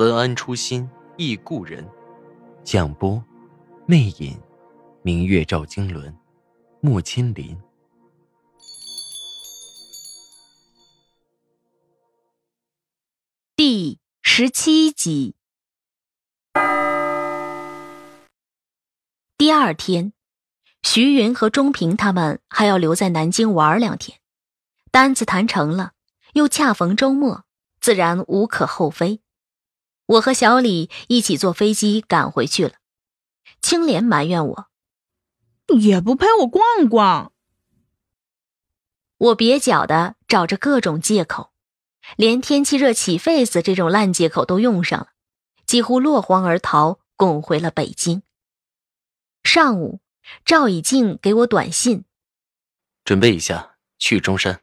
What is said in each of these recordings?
文安初心忆故人，蒋波，魅影，明月照经纶，莫千林。第十七集。第二天，徐云和钟平他们还要留在南京玩两天，单子谈成了，又恰逢周末，自然无可厚非。我和小李一起坐飞机赶回去了。青莲埋怨我，也不陪我逛逛。我蹩脚的找着各种借口，连天气热起痱子这种烂借口都用上了，几乎落荒而逃，滚回了北京。上午，赵以静给我短信，准备一下去中山。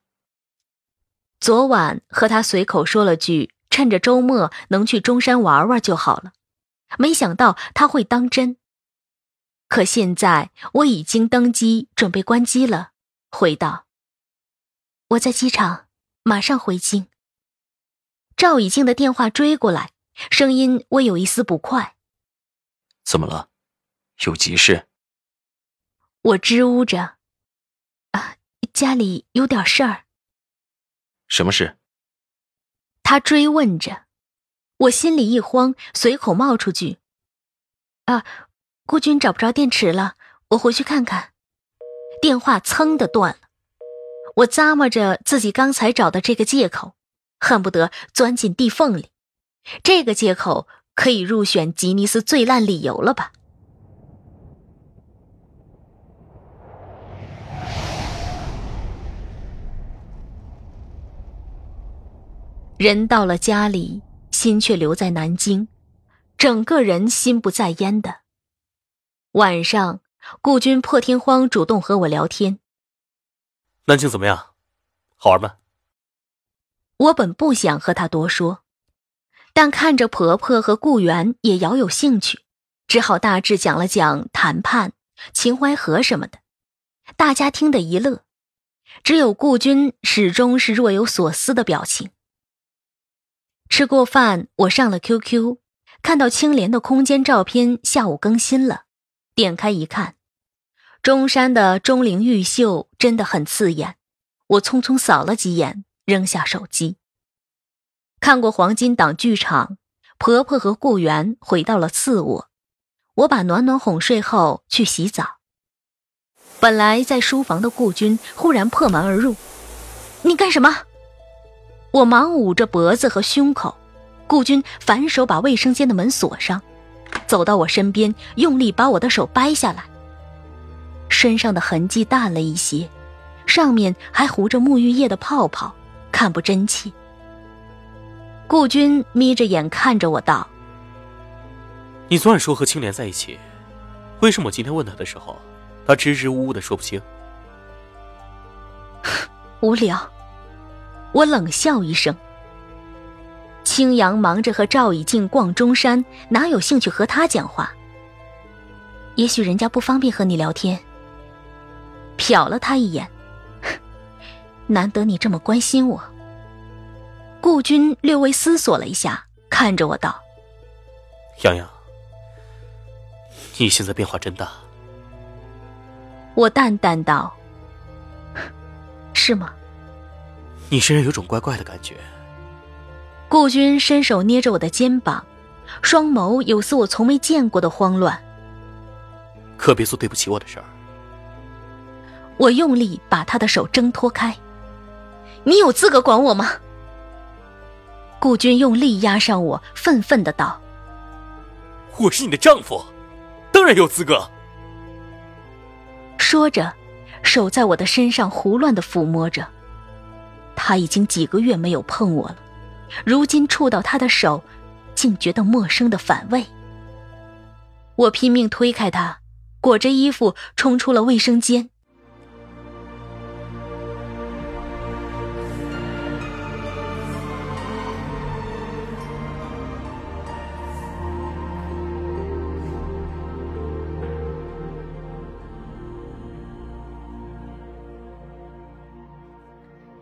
昨晚和他随口说了句。趁着周末能去中山玩玩就好了，没想到他会当真。可现在我已经登机，准备关机了。回道：“我在机场，马上回京。”赵以静的电话追过来，声音微有一丝不快：“怎么了？有急事？”我支吾着：“啊，家里有点事儿。”“什么事？”他追问着，我心里一慌，随口冒出句：“啊，顾军找不着电池了，我回去看看。”电话噌的断了。我咂摸着自己刚才找的这个借口，恨不得钻进地缝里。这个借口可以入选吉尼斯最烂理由了吧？人到了家里，心却留在南京，整个人心不在焉的。晚上，顾军破天荒主动和我聊天。南京怎么样？好玩吗？我本不想和他多说，但看着婆婆和顾源也饶有兴趣，只好大致讲了讲谈判、秦淮河什么的。大家听得一乐，只有顾军始终是若有所思的表情。吃过饭，我上了 QQ，看到青莲的空间照片下午更新了，点开一看，中山的钟灵毓秀真的很刺眼，我匆匆扫了几眼，扔下手机。看过黄金档剧场，婆婆和顾源回到了次卧，我把暖暖哄睡后去洗澡。本来在书房的顾军忽然破门而入，你干什么？我忙捂着脖子和胸口，顾军反手把卫生间的门锁上，走到我身边，用力把我的手掰下来。身上的痕迹淡了一些，上面还糊着沐浴液的泡泡，看不真切。顾军眯着眼看着我道：“你昨晚说和青莲在一起，为什么我今天问他的时候，他支支吾吾的说不清？”无聊。我冷笑一声。青阳忙着和赵以静逛中山，哪有兴趣和他讲话？也许人家不方便和你聊天。瞟了他一眼，难得你这么关心我。顾军略微思索了一下，看着我道：“洋洋，你现在变化真大。”我淡淡道：“ 是吗？”你身上有种怪怪的感觉。顾军伸手捏着我的肩膀，双眸有似我从没见过的慌乱。可别做对不起我的事儿。我用力把他的手挣脱开。你有资格管我吗？顾军用力压上我，愤愤的道：“我是你的丈夫，当然有资格。”说着，手在我的身上胡乱的抚摸着。他已经几个月没有碰我了，如今触到他的手，竟觉得陌生的反胃。我拼命推开他，裹着衣服冲出了卫生间。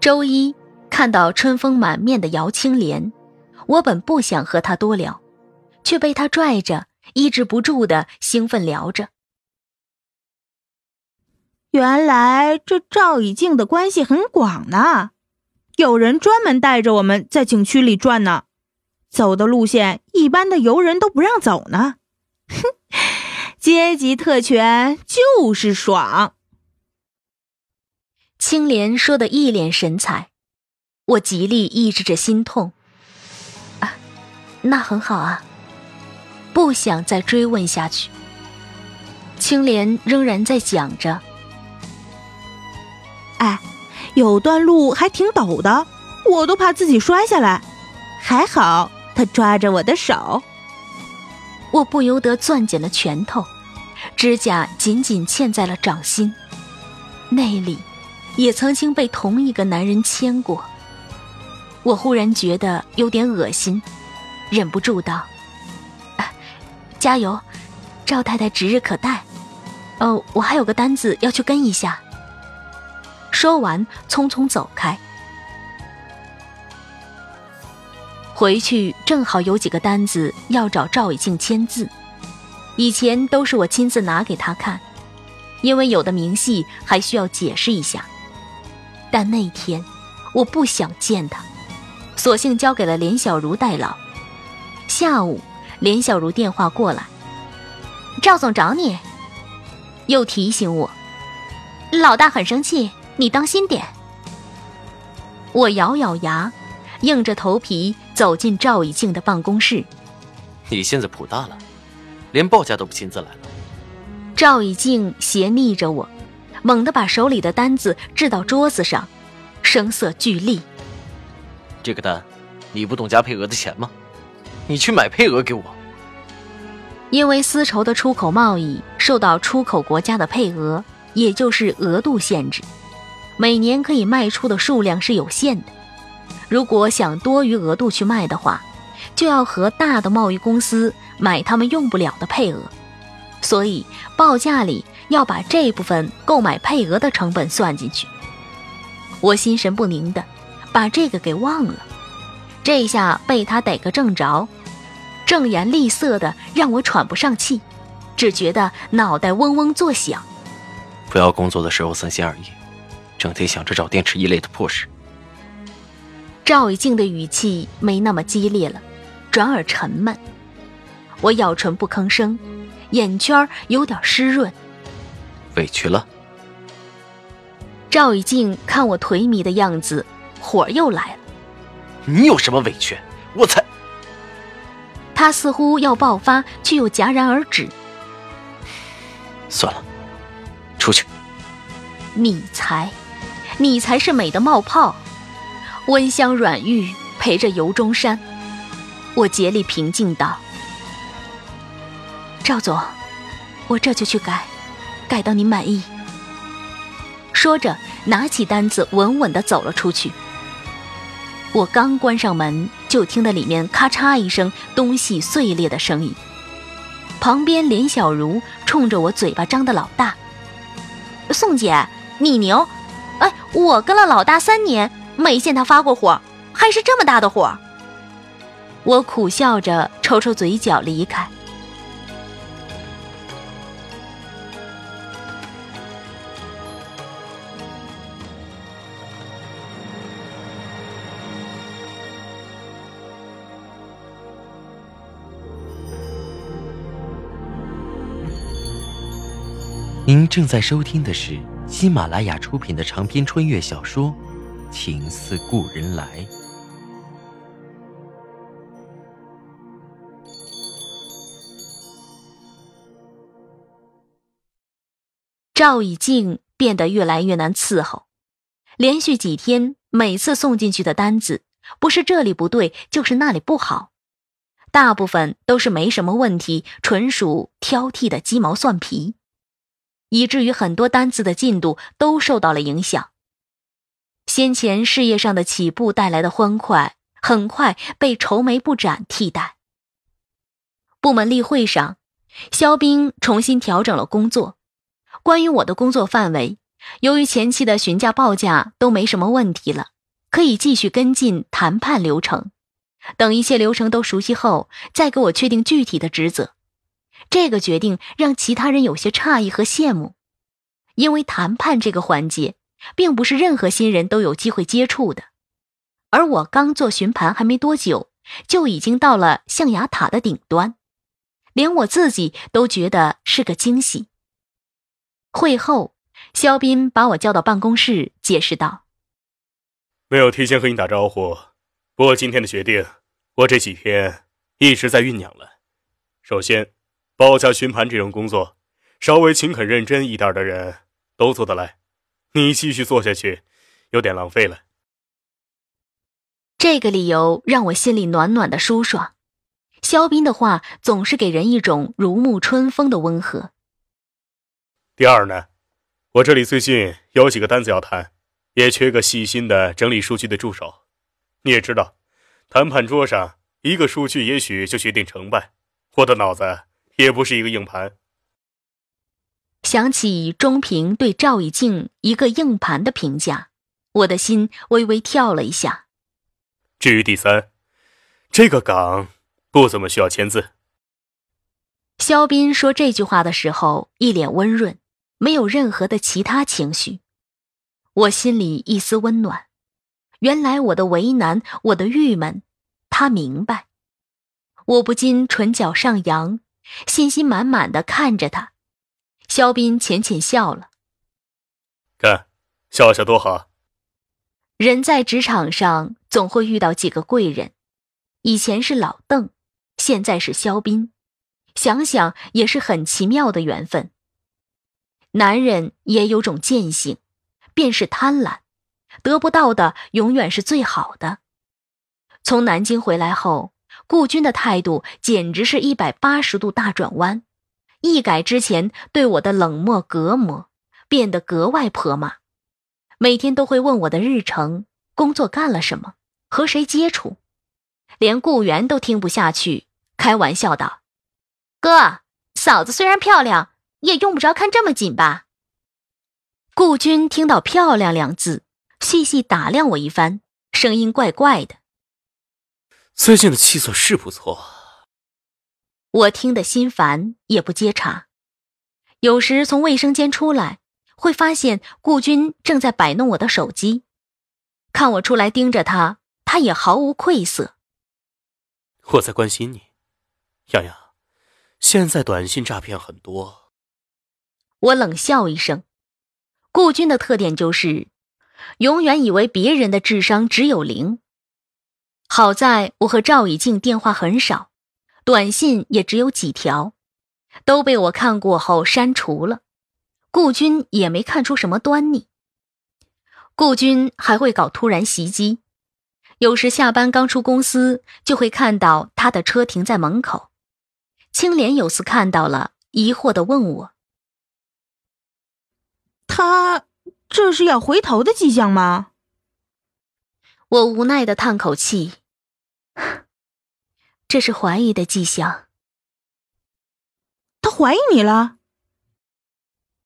周一看到春风满面的姚青莲，我本不想和他多聊，却被他拽着，抑制不住的兴奋聊着。原来这赵以静的关系很广呢，有人专门带着我们在景区里转呢，走的路线一般的游人都不让走呢。哼，阶级特权就是爽。青莲说的一脸神采，我极力抑制着心痛。啊，那很好啊，不想再追问下去。青莲仍然在讲着：“哎，有段路还挺陡的，我都怕自己摔下来，还好他抓着我的手。”我不由得攥紧了拳头，指甲紧紧嵌在了掌心，内里。也曾经被同一个男人牵过，我忽然觉得有点恶心，忍不住道：“加油，赵太太指日可待。”哦，我还有个单子要去跟一下。说完，匆匆走开。回去正好有几个单子要找赵以静签字，以前都是我亲自拿给他看，因为有的明细还需要解释一下。但那天，我不想见他，索性交给了连小茹代劳。下午，连小茹电话过来，赵总找你，又提醒我，老大很生气，你当心点。我咬咬牙，硬着头皮走进赵以静的办公室。你现在谱大了，连报价都不亲自来了。赵以静斜睨着我。猛地把手里的单子掷到桌子上，声色俱厉。这个单，你不懂加配额的钱吗？你去买配额给我。因为丝绸的出口贸易受到出口国家的配额，也就是额度限制，每年可以卖出的数量是有限的。如果想多余额度去卖的话，就要和大的贸易公司买他们用不了的配额，所以报价里。要把这部分购买配额的成本算进去，我心神不宁的把这个给忘了，这下被他逮个正着，正言厉色的让我喘不上气，只觉得脑袋嗡嗡作响。不要工作的时候三心二意，整天想着找电池一类的破事。赵以静的语气没那么激烈了，转而沉闷。我咬唇不吭声，眼圈有点湿润。委屈了，赵以静看我颓靡的样子，火又来了。你有什么委屈？我才……他似乎要爆发，却又戛然而止。算了，出去。你才，你才是美的冒泡，温香软玉陪着游中山。我竭力平静道：“赵总，我这就去改。”改到您满意。说着，拿起单子，稳稳的走了出去。我刚关上门，就听得里面咔嚓一声东西碎裂的声音。旁边连小茹冲着我嘴巴张的老大：“宋姐，你牛！哎，我跟了老大三年，没见他发过火，还是这么大的火。”我苦笑着，抽抽嘴角，离开。您正在收听的是喜马拉雅出品的长篇穿越小说《情似故人来》。赵以静变得越来越难伺候，连续几天，每次送进去的单子，不是这里不对，就是那里不好。大部分都是没什么问题，纯属挑剔的鸡毛蒜皮，以至于很多单子的进度都受到了影响。先前事业上的起步带来的欢快，很快被愁眉不展替代。部门例会上，肖斌重新调整了工作。关于我的工作范围，由于前期的询价报价都没什么问题了，可以继续跟进谈判流程。等一切流程都熟悉后，再给我确定具体的职责。这个决定让其他人有些诧异和羡慕，因为谈判这个环节，并不是任何新人都有机会接触的。而我刚做询盘还没多久，就已经到了象牙塔的顶端，连我自己都觉得是个惊喜。会后，肖斌把我叫到办公室，解释道：“没有提前和你打招呼。”不过今天的决定，我这几天一直在酝酿了。首先，报价询盘这种工作，稍微勤恳认真一点的人都做得来。你继续做下去，有点浪费了。这个理由让我心里暖暖的舒爽。肖斌的话总是给人一种如沐春风的温和。第二呢，我这里最近有几个单子要谈，也缺个细心的整理数据的助手。你也知道，谈判桌上一个数据也许就决定成败。我的脑子也不是一个硬盘。想起钟平对赵以静一个硬盘的评价，我的心微微跳了一下。至于第三，这个岗不怎么需要签字。肖斌说这句话的时候，一脸温润，没有任何的其他情绪。我心里一丝温暖。原来我的为难，我的郁闷，他明白。我不禁唇角上扬，信心满满的看着他。肖斌浅浅笑了，看，笑笑多好。人在职场上总会遇到几个贵人，以前是老邓，现在是肖斌，想想也是很奇妙的缘分。男人也有种贱性，便是贪婪。得不到的永远是最好的。从南京回来后，顾军的态度简直是一百八十度大转弯，一改之前对我的冷漠隔膜，变得格外泼骂。每天都会问我的日程、工作干了什么、和谁接触，连顾源都听不下去，开玩笑道：“哥，嫂子虽然漂亮，也用不着看这么紧吧？”顾军听到“漂亮”两字。细细打量我一番，声音怪怪的。最近的气色是不错。我听得心烦，也不接茬。有时从卫生间出来，会发现顾军正在摆弄我的手机。看我出来盯着他，他也毫无愧色。我在关心你，洋洋。现在短信诈骗很多。我冷笑一声。顾军的特点就是。永远以为别人的智商只有零。好在我和赵以静电话很少，短信也只有几条，都被我看过后删除了。顾军也没看出什么端倪。顾军还会搞突然袭击，有时下班刚出公司，就会看到他的车停在门口。青莲有次看到了，疑惑的问我：“他？”这是要回头的迹象吗？我无奈的叹口气，这是怀疑的迹象。他怀疑你了？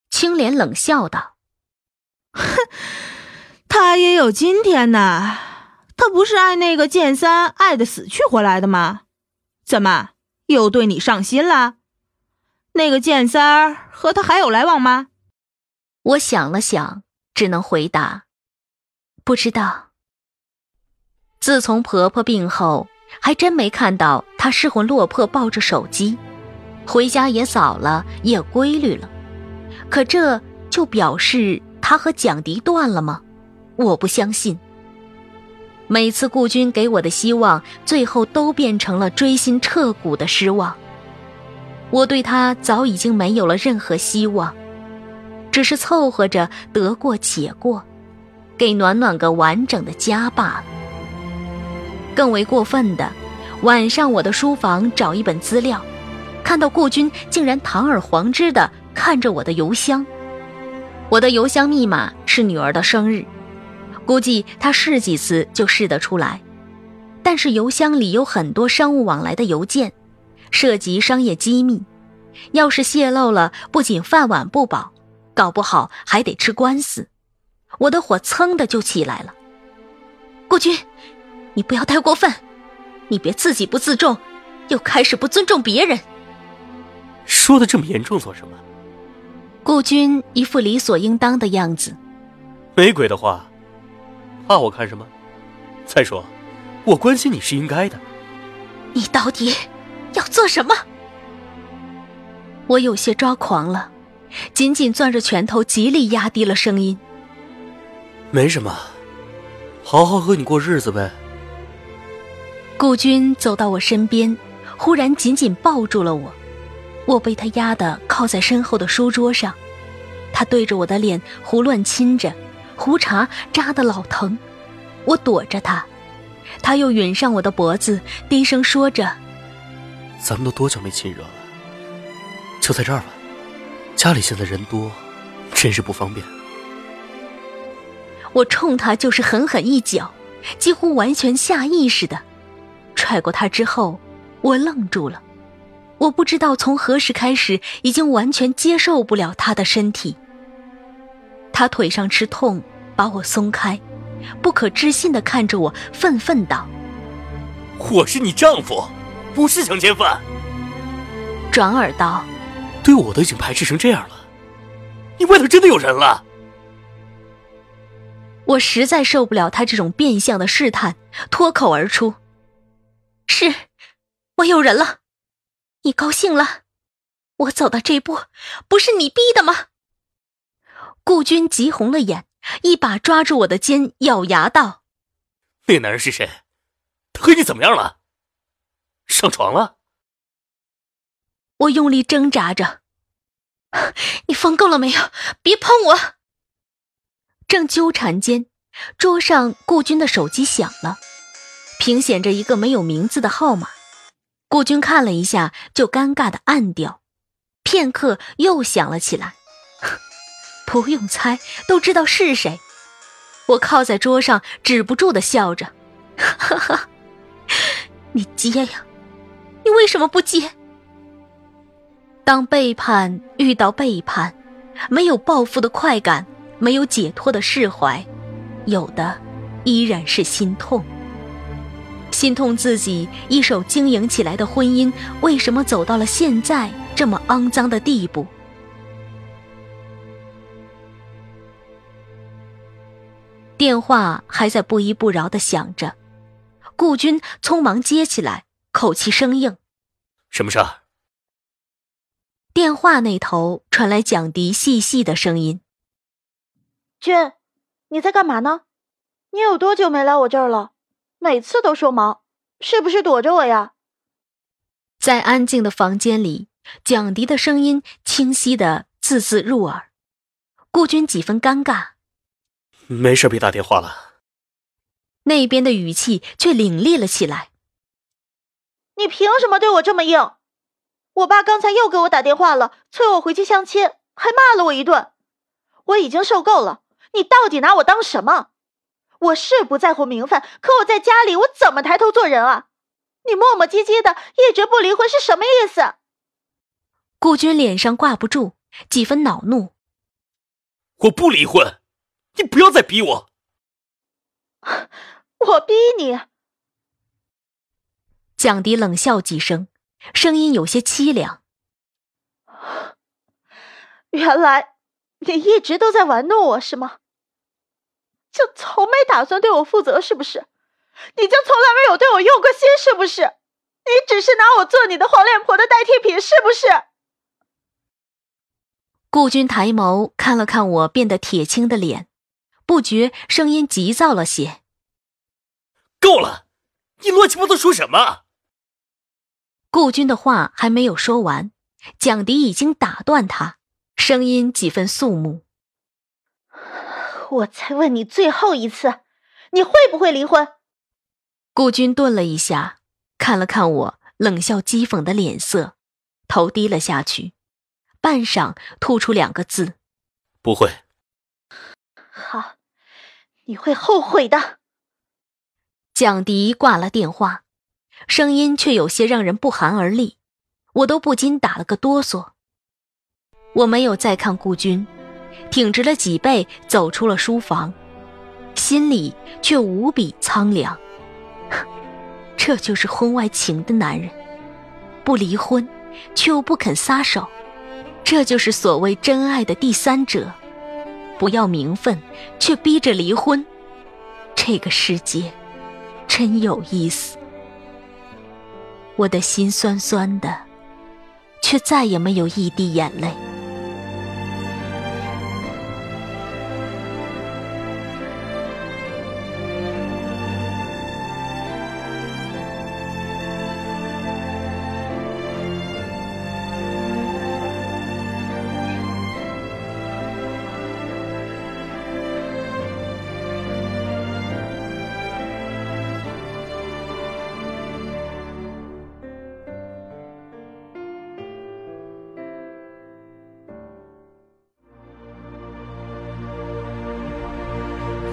青莲冷笑道：“哼，他也有今天呐！他不是爱那个剑三爱的死去活来的吗？怎么又对你上心了？那个剑三儿和他还有来往吗？”我想了想。只能回答，不知道。自从婆婆病后，还真没看到她失魂落魄抱着手机，回家也早了，也规律了。可这就表示她和蒋迪断了吗？我不相信。每次顾军给我的希望，最后都变成了锥心彻骨的失望。我对他早已经没有了任何希望。只是凑合着得过且过，给暖暖个完整的家罢了。更为过分的，晚上我的书房找一本资料，看到顾军竟然堂而皇之的看着我的邮箱。我的邮箱密码是女儿的生日，估计他试几次就试得出来。但是邮箱里有很多商务往来的邮件，涉及商业机密，要是泄露了，不仅饭碗不保，搞不好还得吃官司。我的火蹭的就起来了。顾军，你不要太过分，你别自己不自重，又开始不尊重别人。说的这么严重做什么？顾军一副理所应当的样子。没鬼的话，怕我看什么？再说，我关心你是应该的。你到底要做什么？我有些抓狂了，紧紧攥着拳头，极力压低了声音。没什么，好好和你过日子呗。顾军走到我身边，忽然紧紧抱住了我。我被他压得靠在身后的书桌上，他对着我的脸胡乱亲着，胡茬扎得老疼。我躲着他，他又吮上我的脖子，低声说着：“咱们都多久没亲热了？就在这儿吧，家里现在人多，真是不方便。”我冲他就是狠狠一脚，几乎完全下意识的踹过他之后，我愣住了。我不知道从何时开始，已经完全接受不了他的身体。他腿上吃痛，把我松开，不可置信的看着我，愤愤道：“我是你丈夫，不是强奸犯。”转而道：“对我都已经排斥成这样了，你外头真的有人了？”我实在受不了他这种变相的试探，脱口而出：“是，我有人了。”你高兴了？我走到这步，不是你逼的吗？顾军急红了眼，一把抓住我的肩，咬牙道：“那个男人是谁？他和你怎么样了？上床了？”我用力挣扎着：“你疯够了没有？别碰我！”正纠缠间，桌上顾军的手机响了，屏显着一个没有名字的号码。顾军看了一下，就尴尬的按掉。片刻，又响了起来。不用猜，都知道是谁。我靠在桌上，止不住的笑着。哈哈，你接呀？你为什么不接？当背叛遇到背叛，没有报复的快感，没有解脱的释怀，有的依然是心痛。心痛自己一手经营起来的婚姻，为什么走到了现在这么肮脏的地步？电话还在不依不饶的响着，顾军匆忙接起来，口气生硬：“什么事儿？”电话那头传来蒋迪细细的声音：“君，你在干嘛呢？你有多久没来我这儿了？”每次都说忙，是不是躲着我呀？在安静的房间里，蒋迪的声音清晰的字字入耳。顾军几分尴尬。没事，别打电话了。那边的语气却凛厉了起来。你凭什么对我这么硬？我爸刚才又给我打电话了，催我回去相亲，还骂了我一顿。我已经受够了，你到底拿我当什么？我是不在乎名分，可我在家里，我怎么抬头做人啊？你磨磨唧唧的，一直不离婚是什么意思？顾军脸上挂不住几分恼怒。我不离婚，你不要再逼我。我逼你？蒋迪冷笑几声，声音有些凄凉。原来你一直都在玩弄我是吗？就从没打算对我负责，是不是？你就从来没有对我用过心，是不是？你只是拿我做你的黄脸婆的代替品，是不是？顾军抬眸看了看我变得铁青的脸，不觉声音急躁了些。够了，你乱七八糟说什么？顾军的话还没有说完，蒋迪已经打断他，声音几分肃穆。我再问你最后一次，你会不会离婚？顾军顿了一下，看。了看我冷笑讥讽的脸色，头低了下去，半晌吐出两个字：“不会。”好，你会后悔的。蒋迪挂了电话，声音却有些让人不寒而栗，我都不禁打了个哆嗦。我没有再看顾军，挺直了脊背走出了书房，心里却无比苍凉。这就是婚外情的男人，不离婚却又不肯撒手，这就是所谓真爱的第三者，不要名分却逼着离婚。这个世界真有意思，我的心酸酸的，却再也没有一滴眼泪。